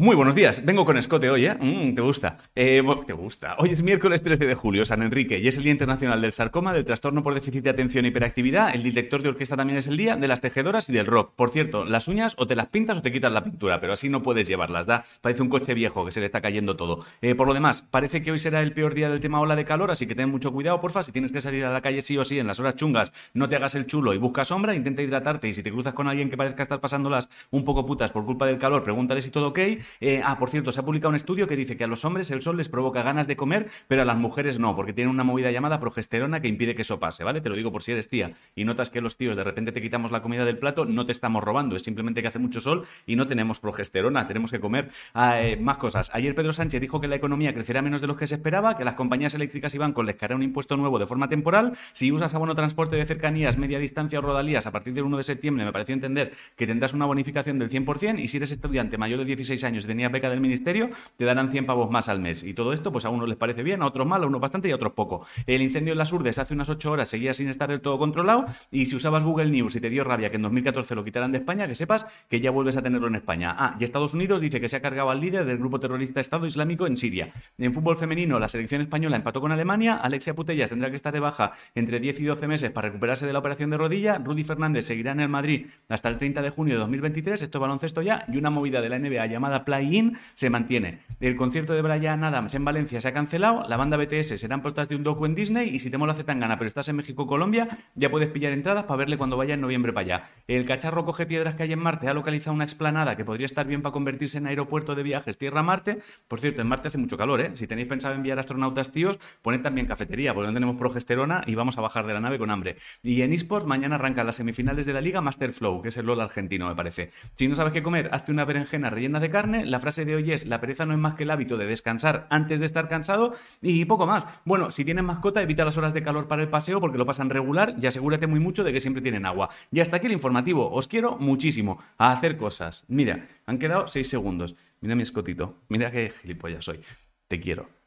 Muy buenos días, vengo con escote hoy, ¿eh? Mm, ¿Te gusta? Eh, ¿Te gusta? Hoy es miércoles 13 de julio, San Enrique, y es el Día Internacional del Sarcoma, del Trastorno por Déficit de Atención e Hiperactividad. El director de orquesta también es el día de las tejedoras y del rock. Por cierto, las uñas o te las pintas o te quitas la pintura, pero así no puedes llevarlas, da. Parece un coche viejo que se le está cayendo todo. Eh, por lo demás, parece que hoy será el peor día del tema ola de calor, así que ten mucho cuidado, porfa. Si tienes que salir a la calle sí o sí en las horas chungas, no te hagas el chulo y busca sombra, intenta hidratarte y si te cruzas con alguien que parezca estar pasándolas un poco putas por culpa del calor, pregúntale si todo ok. Eh, ah, por cierto, se ha publicado un estudio que dice que a los hombres el sol les provoca ganas de comer, pero a las mujeres no, porque tienen una movida llamada progesterona que impide que eso pase, ¿vale? Te lo digo por si eres tía y notas que los tíos de repente te quitamos la comida del plato, no te estamos robando, es simplemente que hace mucho sol y no tenemos progesterona, tenemos que comer ah, eh, más cosas. Ayer Pedro Sánchez dijo que la economía crecerá menos de lo que se esperaba, que las compañías eléctricas y bancos les caerá un impuesto nuevo de forma temporal. Si usas abono transporte de cercanías, media distancia o rodalías a partir del 1 de septiembre, me pareció entender que tendrás una bonificación del 100% y si eres estudiante mayor de 16 años y tenías beca del ministerio, te dan 100 pavos más al mes. Y todo esto, pues a unos les parece bien, a otros mal, a unos bastante y a otros poco. El incendio en las Urdes hace unas 8 horas seguía sin estar del todo controlado. Y si usabas Google News y te dio rabia que en 2014 lo quitaran de España, que sepas que ya vuelves a tenerlo en España. Ah, y Estados Unidos dice que se ha cargado al líder del grupo terrorista Estado Islámico en Siria. En fútbol femenino, la selección española empató con Alemania. Alexia Putellas tendrá que estar de baja entre 10 y 12 meses para recuperarse de la operación de rodilla. Rudy Fernández seguirá en el Madrid hasta el 30 de junio de 2023. Esto es baloncesto ya. Y una movida de la NBA llamada Play-In se mantiene. El concierto de Brian Adams en Valencia se ha cancelado, la banda BTS serán portadas de un docu en Disney y si te mola gana pero estás en México Colombia, ya puedes pillar entradas para verle cuando vaya en noviembre para allá. El cacharro coge piedras que hay en Marte ha localizado una explanada que podría estar bien para convertirse en aeropuerto de viajes Tierra-Marte. Por cierto, en Marte hace mucho calor, ¿eh? Si tenéis pensado enviar astronautas tíos, poned también cafetería, porque no tenemos progesterona y vamos a bajar de la nave con hambre. Y en eSports mañana arrancan las semifinales de la Liga Master Flow, que es el LOL argentino, me parece. Si no sabes qué comer, hazte una berenjena rellena de carne. La frase de hoy es, la pereza no es más que el hábito de descansar antes de estar cansado y poco más. Bueno, si tienes mascota, evita las horas de calor para el paseo porque lo pasan regular y asegúrate muy mucho de que siempre tienen agua. Y hasta aquí el informativo. Os quiero muchísimo a hacer cosas. Mira, han quedado seis segundos. Mira mi escotito. Mira qué gilipollas soy. Te quiero.